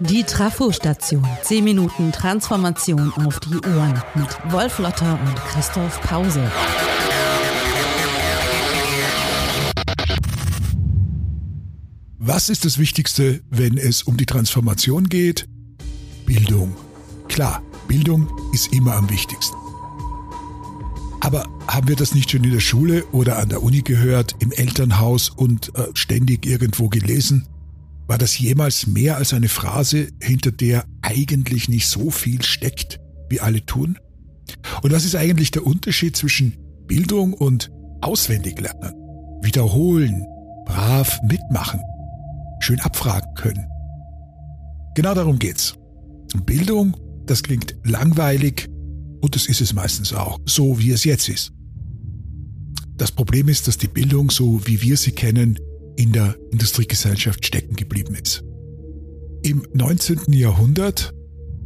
Die Trafo-Station. 10 Minuten Transformation auf die Ohren mit Wolf Lotter und Christoph Pause. Was ist das Wichtigste, wenn es um die Transformation geht? Bildung. Klar, Bildung ist immer am wichtigsten. Aber haben wir das nicht schon in der Schule oder an der Uni gehört, im Elternhaus und äh, ständig irgendwo gelesen? War das jemals mehr als eine Phrase, hinter der eigentlich nicht so viel steckt, wie alle tun? Und was ist eigentlich der Unterschied zwischen Bildung und Auswendiglernen? Wiederholen, brav mitmachen, schön abfragen können. Genau darum geht's. Bildung, das klingt langweilig und das ist es meistens auch, so wie es jetzt ist. Das Problem ist, dass die Bildung, so wie wir sie kennen, in der Industriegesellschaft stecken geblieben ist. Im 19. Jahrhundert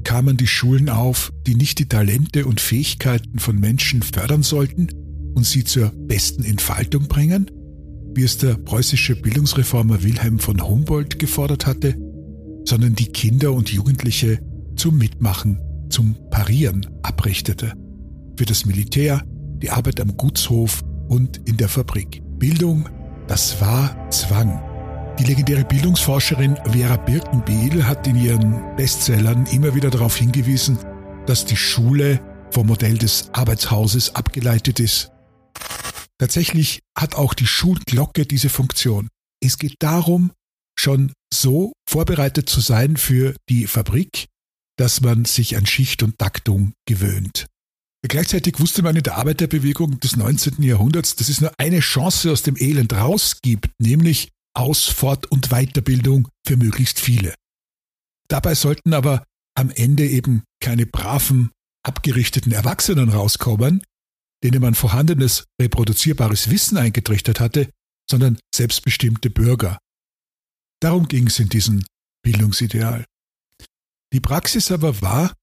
kamen die Schulen auf, die nicht die Talente und Fähigkeiten von Menschen fördern sollten und sie zur besten Entfaltung bringen, wie es der preußische Bildungsreformer Wilhelm von Humboldt gefordert hatte, sondern die Kinder und Jugendliche zum Mitmachen, zum Parieren abrichtete. Für das Militär, die Arbeit am Gutshof und in der Fabrik. Bildung das war Zwang. Die legendäre Bildungsforscherin Vera Birkenbiel hat in ihren Bestsellern immer wieder darauf hingewiesen, dass die Schule vom Modell des Arbeitshauses abgeleitet ist. Tatsächlich hat auch die Schulglocke diese Funktion. Es geht darum, schon so vorbereitet zu sein für die Fabrik, dass man sich an Schicht und Taktung gewöhnt. Gleichzeitig wusste man in der Arbeiterbewegung des 19. Jahrhunderts, dass es nur eine Chance aus dem Elend rausgibt, nämlich Aus-, Fort- und Weiterbildung für möglichst viele. Dabei sollten aber am Ende eben keine braven, abgerichteten Erwachsenen rauskommen, denen man vorhandenes, reproduzierbares Wissen eingetrichtert hatte, sondern selbstbestimmte Bürger. Darum ging es in diesem Bildungsideal. Die Praxis aber war,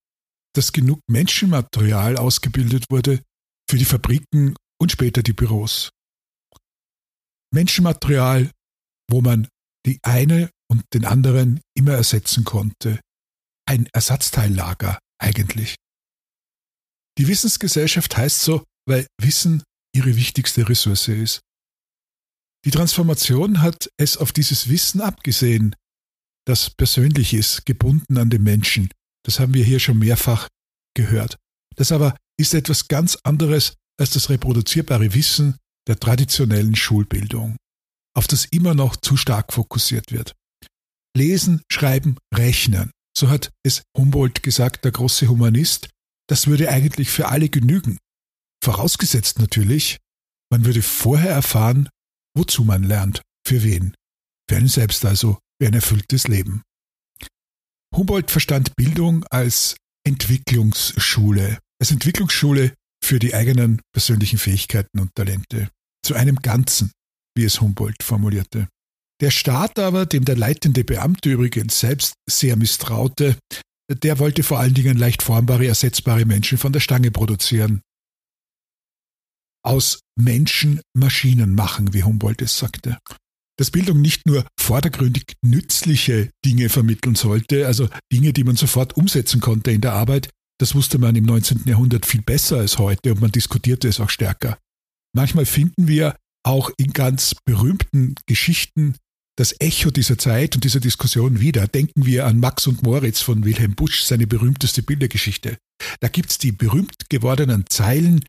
dass genug Menschenmaterial ausgebildet wurde für die Fabriken und später die Büros. Menschenmaterial, wo man die eine und den anderen immer ersetzen konnte. Ein Ersatzteillager eigentlich. Die Wissensgesellschaft heißt so, weil Wissen ihre wichtigste Ressource ist. Die Transformation hat es auf dieses Wissen abgesehen, das persönlich ist, gebunden an den Menschen, das haben wir hier schon mehrfach gehört. Das aber ist etwas ganz anderes als das reproduzierbare Wissen der traditionellen Schulbildung, auf das immer noch zu stark fokussiert wird. Lesen, schreiben, rechnen. So hat es Humboldt gesagt, der große Humanist. Das würde eigentlich für alle genügen. Vorausgesetzt natürlich, man würde vorher erfahren, wozu man lernt, für wen. Für einen selbst also, für ein erfülltes Leben. Humboldt verstand Bildung als Entwicklungsschule, als Entwicklungsschule für die eigenen persönlichen Fähigkeiten und Talente. Zu einem Ganzen, wie es Humboldt formulierte. Der Staat aber, dem der leitende Beamte übrigens selbst sehr misstraute, der wollte vor allen Dingen leicht formbare, ersetzbare Menschen von der Stange produzieren. Aus Menschen Maschinen machen, wie Humboldt es sagte dass Bildung nicht nur vordergründig nützliche Dinge vermitteln sollte, also Dinge, die man sofort umsetzen konnte in der Arbeit, das wusste man im 19. Jahrhundert viel besser als heute und man diskutierte es auch stärker. Manchmal finden wir auch in ganz berühmten Geschichten das Echo dieser Zeit und dieser Diskussion wieder. Denken wir an Max und Moritz von Wilhelm Busch, seine berühmteste Bildergeschichte. Da gibt's die berühmt gewordenen Zeilen,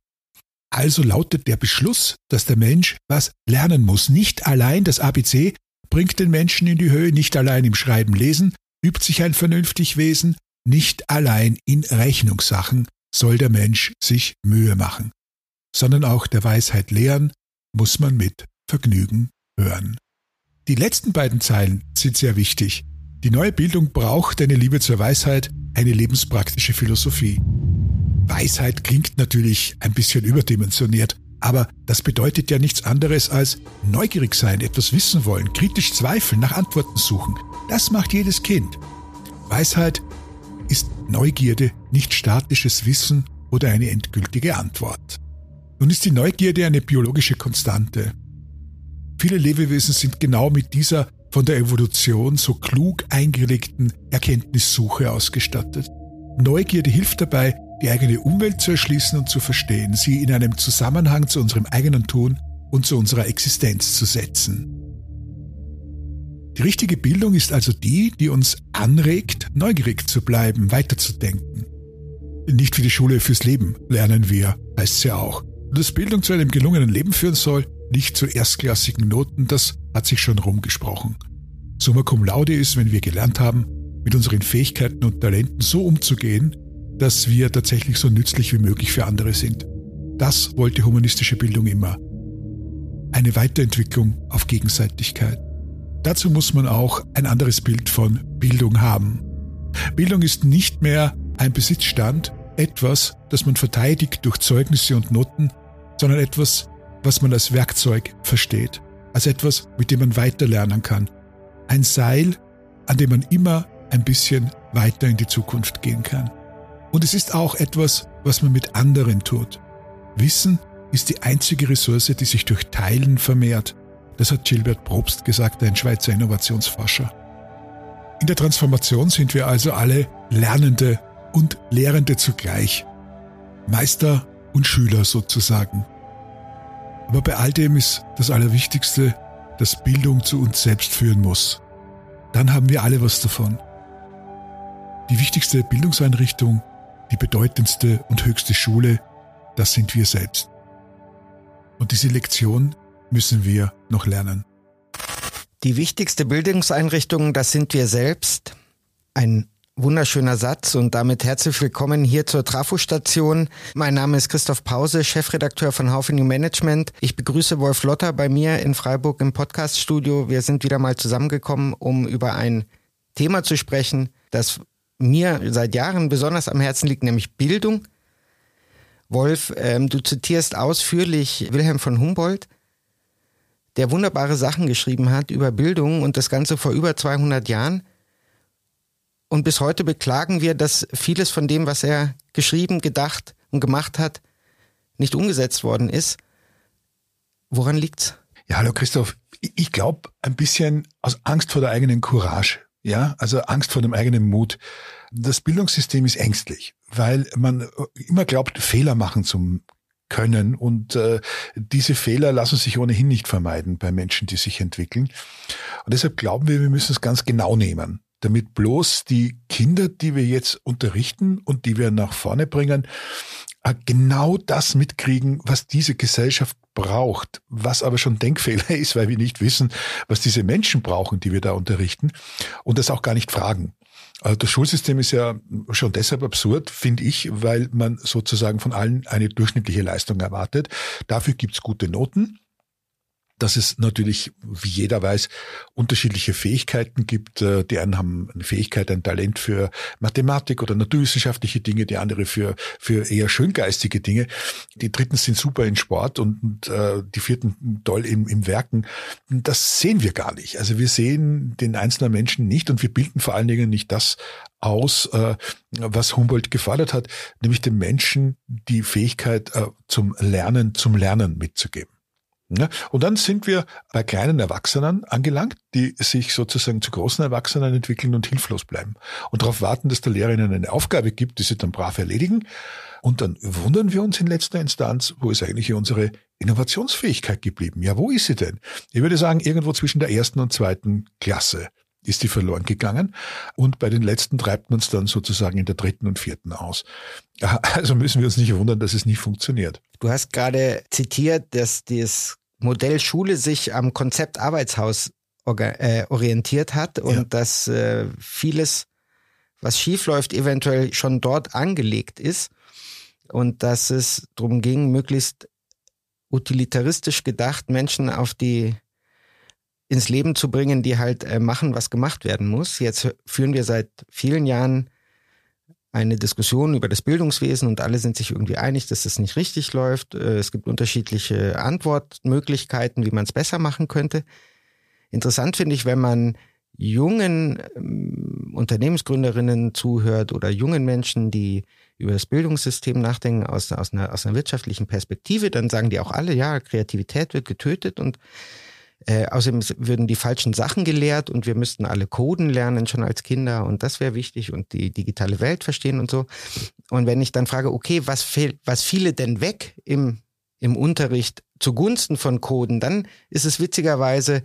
also lautet der Beschluss, dass der Mensch was lernen muss. Nicht allein das ABC bringt den Menschen in die Höhe, nicht allein im Schreiben lesen übt sich ein vernünftig Wesen, nicht allein in Rechnungssachen soll der Mensch sich Mühe machen, sondern auch der Weisheit lehren muss man mit Vergnügen hören. Die letzten beiden Zeilen sind sehr wichtig. Die neue Bildung braucht eine Liebe zur Weisheit, eine lebenspraktische Philosophie. Weisheit klingt natürlich ein bisschen überdimensioniert, aber das bedeutet ja nichts anderes als neugierig sein, etwas wissen wollen, kritisch zweifeln, nach Antworten suchen. Das macht jedes Kind. Weisheit ist Neugierde, nicht statisches Wissen oder eine endgültige Antwort. Nun ist die Neugierde eine biologische Konstante. Viele Lebewesen sind genau mit dieser von der Evolution so klug eingelegten Erkenntnissuche ausgestattet. Neugierde hilft dabei, die eigene Umwelt zu erschließen und zu verstehen, sie in einem Zusammenhang zu unserem eigenen Tun und zu unserer Existenz zu setzen. Die richtige Bildung ist also die, die uns anregt, neugierig zu bleiben, weiterzudenken. Nicht wie die Schule fürs Leben lernen wir, heißt sie ja auch. Dass Bildung zu einem gelungenen Leben führen soll, nicht zu erstklassigen Noten, das hat sich schon rumgesprochen. Summa cum laude ist, wenn wir gelernt haben, mit unseren Fähigkeiten und Talenten so umzugehen, dass wir tatsächlich so nützlich wie möglich für andere sind. Das wollte humanistische Bildung immer. Eine Weiterentwicklung auf Gegenseitigkeit. Dazu muss man auch ein anderes Bild von Bildung haben. Bildung ist nicht mehr ein Besitzstand, etwas, das man verteidigt durch Zeugnisse und Noten, sondern etwas, was man als Werkzeug versteht, als etwas, mit dem man weiterlernen kann. Ein Seil, an dem man immer ein bisschen weiter in die Zukunft gehen kann. Und es ist auch etwas, was man mit anderen tut. Wissen ist die einzige Ressource, die sich durch Teilen vermehrt. Das hat Gilbert Probst gesagt, ein Schweizer Innovationsforscher. In der Transformation sind wir also alle Lernende und Lehrende zugleich. Meister und Schüler sozusagen. Aber bei all dem ist das Allerwichtigste, dass Bildung zu uns selbst führen muss. Dann haben wir alle was davon. Die wichtigste Bildungseinrichtung, die bedeutendste und höchste Schule, das sind wir selbst. Und diese Lektion müssen wir noch lernen. Die wichtigste Bildungseinrichtung, das sind wir selbst. Ein wunderschöner Satz und damit herzlich willkommen hier zur Trafostation. Mein Name ist Christoph Pause, Chefredakteur von Haufe New Management. Ich begrüße Wolf Lotter bei mir in Freiburg im Podcaststudio. Wir sind wieder mal zusammengekommen, um über ein Thema zu sprechen, das mir seit Jahren besonders am Herzen liegt, nämlich Bildung. Wolf, ähm, du zitierst ausführlich Wilhelm von Humboldt der wunderbare Sachen geschrieben hat über Bildung und das Ganze vor über 200 Jahren. Und bis heute beklagen wir, dass vieles von dem, was er geschrieben, gedacht und gemacht hat, nicht umgesetzt worden ist. Woran liegt's? Ja, hallo Christoph. Ich glaube, ein bisschen aus Angst vor der eigenen Courage. Ja, also Angst vor dem eigenen Mut. Das Bildungssystem ist ängstlich, weil man immer glaubt, Fehler machen zu können. Und äh, diese Fehler lassen sich ohnehin nicht vermeiden bei Menschen, die sich entwickeln. Und deshalb glauben wir, wir müssen es ganz genau nehmen, damit bloß die Kinder, die wir jetzt unterrichten und die wir nach vorne bringen, äh, genau das mitkriegen, was diese Gesellschaft braucht, was aber schon Denkfehler ist, weil wir nicht wissen, was diese Menschen brauchen, die wir da unterrichten und das auch gar nicht fragen. Also das Schulsystem ist ja schon deshalb absurd, finde ich, weil man sozusagen von allen eine durchschnittliche Leistung erwartet. Dafür gibt's gute Noten dass es natürlich, wie jeder weiß, unterschiedliche Fähigkeiten gibt. Äh, die einen haben eine Fähigkeit, ein Talent für Mathematik oder naturwissenschaftliche Dinge, die andere für, für eher schöngeistige Dinge. Die dritten sind super in Sport und, und äh, die vierten toll im, im Werken. Das sehen wir gar nicht. Also wir sehen den einzelnen Menschen nicht und wir bilden vor allen Dingen nicht das aus, äh, was Humboldt gefordert hat, nämlich dem Menschen die Fähigkeit äh, zum Lernen, zum Lernen mitzugeben. Ja, und dann sind wir bei kleinen Erwachsenen angelangt, die sich sozusagen zu großen Erwachsenen entwickeln und hilflos bleiben und darauf warten, dass der Lehrer ihnen eine Aufgabe gibt, die sie dann brav erledigen. Und dann wundern wir uns in letzter Instanz, wo ist eigentlich unsere Innovationsfähigkeit geblieben? Ja, wo ist sie denn? Ich würde sagen, irgendwo zwischen der ersten und zweiten Klasse ist die verloren gegangen. Und bei den letzten treibt man es dann sozusagen in der dritten und vierten aus. Also müssen wir uns nicht wundern, dass es nicht funktioniert. Du hast gerade zitiert, dass das Modell Schule sich am Konzept Arbeitshaus äh, orientiert hat und ja. dass äh, vieles, was schiefläuft, eventuell schon dort angelegt ist und dass es darum ging, möglichst utilitaristisch gedacht Menschen auf die ins Leben zu bringen, die halt äh, machen, was gemacht werden muss. Jetzt führen wir seit vielen Jahren eine Diskussion über das Bildungswesen und alle sind sich irgendwie einig, dass das nicht richtig läuft. Äh, es gibt unterschiedliche Antwortmöglichkeiten, wie man es besser machen könnte. Interessant finde ich, wenn man jungen ähm, Unternehmensgründerinnen zuhört oder jungen Menschen, die über das Bildungssystem nachdenken aus, aus, einer, aus einer wirtschaftlichen Perspektive, dann sagen die auch alle, ja, Kreativität wird getötet und Äh, außerdem würden die falschen Sachen gelehrt und wir müssten alle Coden lernen schon als Kinder und das wäre wichtig und die digitale Welt verstehen und so. Und wenn ich dann frage, okay, was, fehl, was fiele denn weg im, im Unterricht zugunsten von Coden, dann ist es witzigerweise,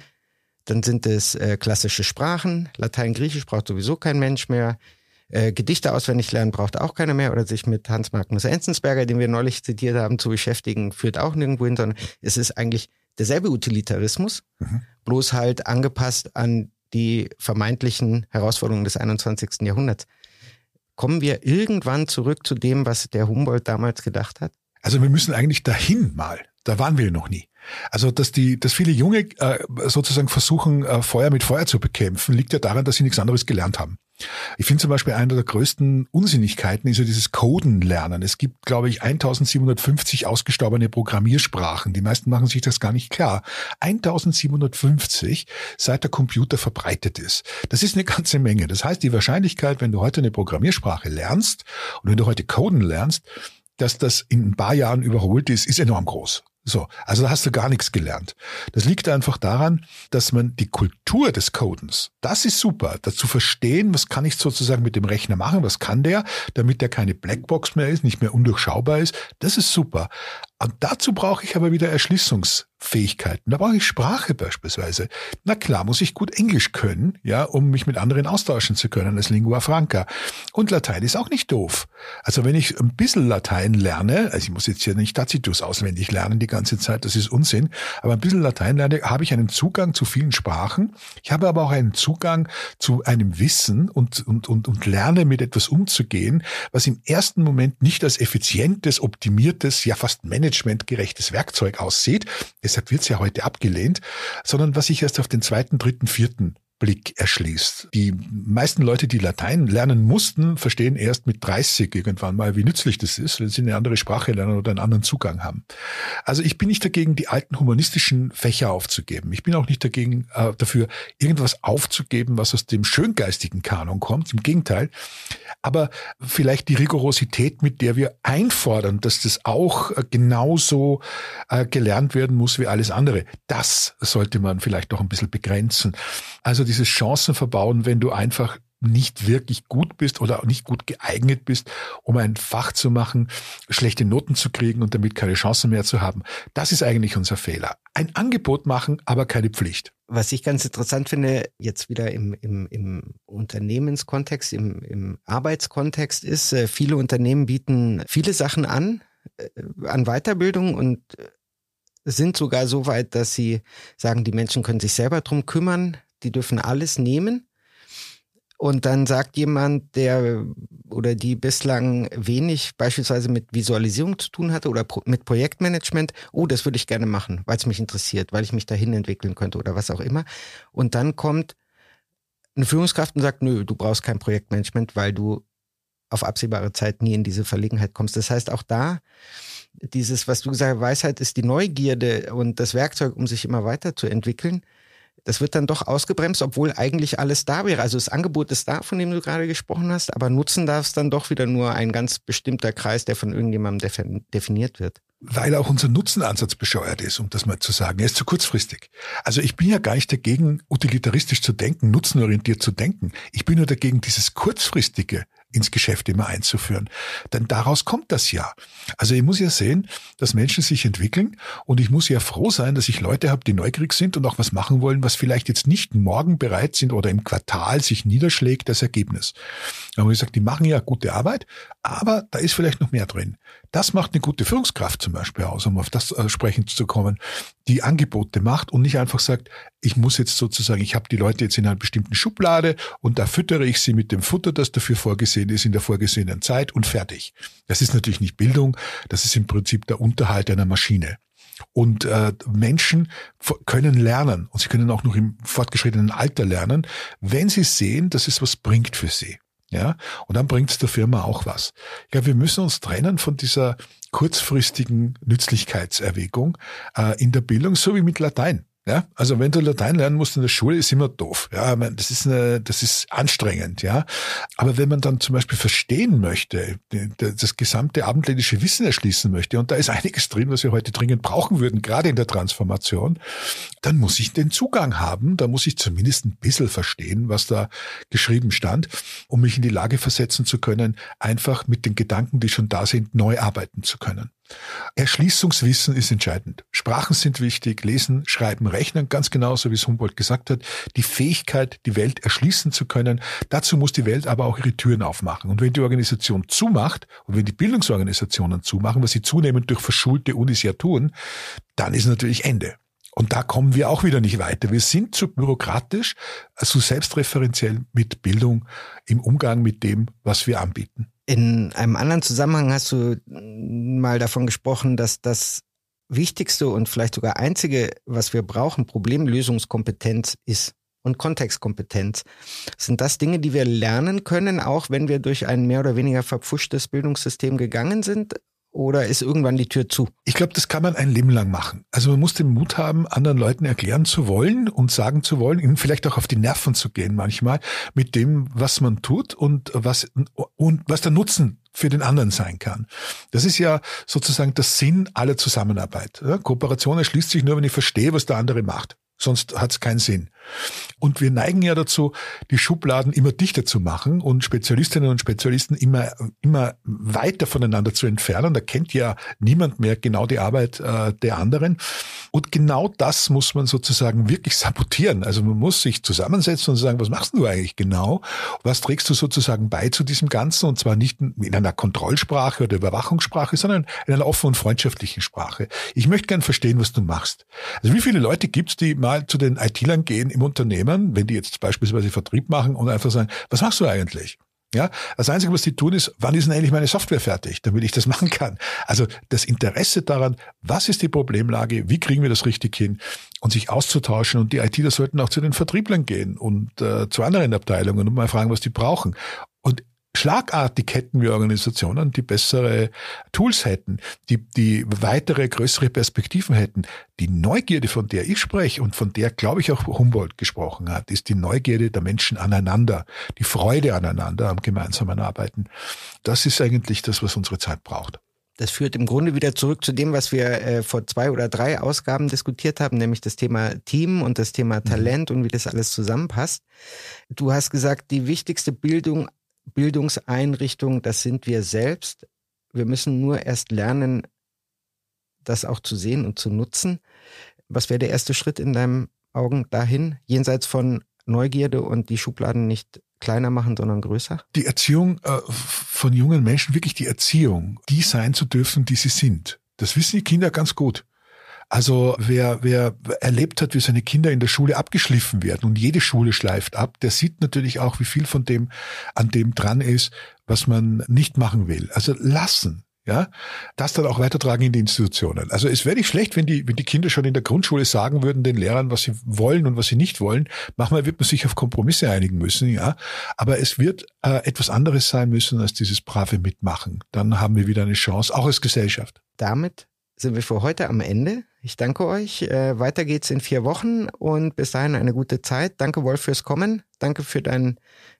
dann sind es äh, klassische Sprachen, Latein, Griechisch braucht sowieso kein Mensch mehr. Äh, Gedichte auswendig lernen braucht auch keiner mehr oder sich mit Hans Magnus Enzensberger, den wir neulich zitiert haben, zu beschäftigen, führt auch nirgendwo hin, sondern es ist eigentlich derselbe Utilitarismus, mhm. bloß halt angepasst an die vermeintlichen Herausforderungen des 21. Jahrhunderts. Kommen wir irgendwann zurück zu dem, was der Humboldt damals gedacht hat? Also wir müssen eigentlich dahin mal. Da waren wir noch nie. Also, dass die, dass viele Junge äh, sozusagen versuchen, äh, Feuer mit Feuer zu bekämpfen, liegt ja daran, dass sie nichts anderes gelernt haben. Ich finde zum Beispiel eine der größten Unsinnigkeiten ist ja dieses Coden-Lernen. Es gibt, glaube ich, 1750 ausgestorbene Programmiersprachen. Die meisten machen sich das gar nicht klar. 1750, seit der Computer verbreitet ist. Das ist eine ganze Menge. Das heißt, die Wahrscheinlichkeit, wenn du heute eine Programmiersprache lernst und wenn du heute Coden lernst, dass das in ein paar Jahren überholt ist, ist enorm groß. So, also da hast du gar nichts gelernt. Das liegt einfach daran, dass man die Kultur des Codens, das ist super, dazu verstehen, was kann ich sozusagen mit dem Rechner machen, was kann der, damit der keine Blackbox mehr ist, nicht mehr undurchschaubar ist, das ist super. Und dazu brauche ich aber wieder Erschließungsfähigkeiten. Da brauche ich Sprache beispielsweise. Na klar, muss ich gut Englisch können, ja, um mich mit anderen austauschen zu können als Lingua Franca. Und Latein ist auch nicht doof. Also wenn ich ein bisschen Latein lerne, also ich muss jetzt hier nicht Tacitus auswendig lernen die ganze Zeit, das ist Unsinn, aber ein bisschen Latein lerne, habe ich einen Zugang zu vielen Sprachen. Ich habe aber auch einen Zugang zu einem Wissen und, und, und, und lerne mit etwas umzugehen, was im ersten Moment nicht als effizientes, optimiertes, ja fast Management managementgerechtes Werkzeug aussieht, deshalb wird es ja heute abgelehnt, sondern was sich erst auf den zweiten, dritten, vierten Blick erschließt. Die meisten Leute, die Latein lernen mussten, verstehen erst mit 30 irgendwann mal, wie nützlich das ist, wenn sie eine andere Sprache lernen oder einen anderen Zugang haben. Also ich bin nicht dagegen, die alten humanistischen Fächer aufzugeben. Ich bin auch nicht dagegen, äh, dafür, irgendwas aufzugeben, was aus dem schöngeistigen Kanon kommt. Im Gegenteil. Aber vielleicht die Rigorosität, mit der wir einfordern, dass das auch äh, genauso äh, gelernt werden muss wie alles andere, das sollte man vielleicht noch ein bisschen begrenzen. Also dieses Chancenverbauen, wenn du einfach nicht wirklich gut bist oder nicht gut geeignet bist, um ein Fach zu machen, schlechte Noten zu kriegen und damit keine Chance mehr zu haben. Das ist eigentlich unser Fehler. Ein Angebot machen, aber keine Pflicht. Was ich ganz interessant finde, jetzt wieder im, im, im Unternehmenskontext, im, im Arbeitskontext ist, äh, viele Unternehmen bieten viele Sachen an, äh, an Weiterbildung und äh, sind sogar so weit, dass sie sagen, die Menschen können sich selber drum kümmern, die dürfen alles nehmen. Und dann sagt jemand, der oder die bislang wenig beispielsweise mit Visualisierung zu tun hatte oder pro, mit Projektmanagement, oh, das würde ich gerne machen, weil es mich interessiert, weil ich mich dahin entwickeln könnte oder was auch immer. Und dann kommt eine Führungskraft und sagt, nö, du brauchst kein Projektmanagement, weil du auf absehbare Zeit nie in diese Verlegenheit kommst. Das heißt, auch da dieses, was du gesagt hast, Weisheit ist die Neugierde und das Werkzeug, um sich immer weiterzuentwickeln das wird dann doch ausgebremst, obwohl eigentlich alles da wäre. Also das Angebot ist da, von dem du gerade gesprochen hast, aber nutzen darf es dann doch wieder nur ein ganz bestimmter Kreis, der von irgendjemandem definiert wird. Weil auch unser Nutzenansatz bescheuert ist, um das mal zu sagen. Er ist zu kurzfristig. Also ich bin ja gar nicht dagegen, utilitaristisch zu denken, nutzenorientiert zu denken. Ich bin nur dagegen, dieses kurzfristige ins Geschäft immer einzuführen. Denn daraus kommt das ja. Also ich muss ja sehen, dass Menschen sich entwickeln und ich muss ja froh sein, dass ich Leute habe, die neugierig sind und auch was machen wollen, was vielleicht jetzt nicht morgen bereit sind oder im Quartal sich niederschlägt, das Ergebnis. Aber ich sage, die machen ja gute Arbeit, aber da ist vielleicht noch mehr drin. Das macht eine gute Führungskraft zum Beispiel aus, um auf das äh, sprechen zu kommen, die Angebote macht und nicht einfach sagt, ich muss jetzt sozusagen, ich habe die Leute jetzt in einer bestimmten Schublade und da füttere ich sie mit dem Futter, das dafür vorgesehen ist, in der vorgesehenen Zeit und fertig. Das ist natürlich nicht Bildung, das ist im Prinzip der Unterhalt einer Maschine. Und äh, Menschen können lernen und sie können auch noch im fortgeschrittenen Alter lernen, wenn sie sehen, dass es was bringt für sie. Ja, und dann bringt es der Firma auch was. Ich glaube, wir müssen uns trennen von dieser kurzfristigen Nützlichkeitserwägung äh, in der Bildung, so wie mit Latein. Ja, also wenn du Latein lernen musst in der Schule, ist immer doof. Ja, das ist eine, das ist anstrengend. Ja, aber wenn man dann zum Beispiel verstehen möchte, das gesamte abendländische Wissen erschließen möchte, und da ist einiges drin, was wir heute dringend brauchen würden, gerade in der Transformation, dann muss ich den Zugang haben. Da muss ich zumindest ein bisschen verstehen, was da geschrieben stand, um mich in die Lage versetzen zu können, einfach mit den Gedanken, die schon da sind, neu arbeiten zu können. Erschließungswissen ist entscheidend. Sprachen sind wichtig, lesen, schreiben, rechnen, ganz genauso wie es Humboldt gesagt hat. Die Fähigkeit, die Welt erschließen zu können, dazu muss die Welt aber auch ihre Türen aufmachen. Und wenn die Organisation zumacht und wenn die Bildungsorganisationen zumachen, was sie zunehmend durch verschulte Unis ja tun, dann ist natürlich Ende. Und da kommen wir auch wieder nicht weiter. Wir sind zu bürokratisch, zu selbstreferenziell mit Bildung im Umgang mit dem, was wir anbieten. In einem anderen Zusammenhang hast du mal davon gesprochen, dass das wichtigste und vielleicht sogar einzige, was wir brauchen, Problemlösungskompetenz ist und Kontextkompetenz. Sind das Dinge, die wir lernen können, auch wenn wir durch ein mehr oder weniger verpfuschtes Bildungssystem gegangen sind? Oder ist irgendwann die Tür zu? Ich glaube, das kann man ein Leben lang machen. Also man muss den Mut haben, anderen Leuten erklären zu wollen und sagen zu wollen, ihnen vielleicht auch auf die Nerven zu gehen manchmal mit dem, was man tut und was, und was der Nutzen für den anderen sein kann. Das ist ja sozusagen der Sinn aller Zusammenarbeit. Kooperation erschließt sich nur, wenn ich verstehe, was der andere macht sonst hat es keinen Sinn. Und wir neigen ja dazu, die Schubladen immer dichter zu machen und Spezialistinnen und Spezialisten immer, immer weiter voneinander zu entfernen. Da kennt ja niemand mehr genau die Arbeit äh, der anderen. Und genau das muss man sozusagen wirklich sabotieren. Also man muss sich zusammensetzen und sagen, was machst du eigentlich genau? Was trägst du sozusagen bei zu diesem Ganzen? Und zwar nicht in einer Kontrollsprache oder Überwachungssprache, sondern in einer offenen und freundschaftlichen Sprache. Ich möchte gern verstehen, was du machst. Also wie viele Leute gibt's, die mal zu den IT-Lern gehen im Unternehmen, wenn die jetzt beispielsweise Vertrieb machen und einfach sagen, was machst du eigentlich? Ja, das Einzige, was die tun, ist, wann ist denn eigentlich meine Software fertig, damit ich das machen kann? Also das Interesse daran, was ist die Problemlage, wie kriegen wir das richtig hin und sich auszutauschen und die ITler sollten auch zu den Vertrieblern gehen und äh, zu anderen Abteilungen und mal fragen, was die brauchen. Und Schlagartig hätten wir Organisationen, die bessere Tools hätten, die, die weitere, größere Perspektiven hätten. Die Neugierde, von der ich spreche und von der, glaube ich, auch Humboldt gesprochen hat, ist die Neugierde der Menschen aneinander, die Freude aneinander am gemeinsamen Arbeiten. Das ist eigentlich das, was unsere Zeit braucht. Das führt im Grunde wieder zurück zu dem, was wir äh, vor zwei oder drei Ausgaben diskutiert haben, nämlich das Thema Team und das Thema mhm. Talent und wie das alles zusammenpasst. Du hast gesagt, die wichtigste Bildung Bildungseinrichtung, das sind wir selbst. Wir müssen nur erst lernen, das auch zu sehen und zu nutzen. Was wäre der erste Schritt in deinen Augen dahin, jenseits von Neugierde und die Schubladen nicht kleiner machen, sondern größer? Die Erziehung äh, von jungen Menschen, wirklich die Erziehung, die sein zu dürfen, die sie sind. Das wissen die Kinder ganz gut. Also wer, wer erlebt hat, wie seine Kinder in der Schule abgeschliffen werden und jede Schule schleift ab, der sieht natürlich auch, wie viel von dem an dem dran ist, was man nicht machen will. Also lassen. Ja, das dann auch weitertragen in die Institutionen. Also es wäre nicht schlecht, wenn die, wenn die Kinder schon in der Grundschule sagen würden den Lehrern, was sie wollen und was sie nicht wollen. Manchmal wird man sich auf Kompromisse einigen müssen, ja. Aber es wird äh, etwas anderes sein müssen als dieses brave Mitmachen. Dann haben wir wieder eine Chance, auch als Gesellschaft. Damit sind wir für heute am Ende. Ich danke euch. Äh, weiter geht's in vier Wochen und bis dahin eine gute Zeit. Danke, Wolf, fürs Kommen. Danke für dein,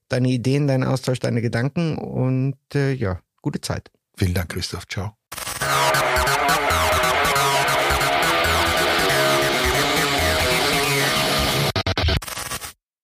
deine Ideen, deinen Austausch, deine Gedanken und äh, ja, gute Zeit. Vielen Dank, Christoph. Ciao.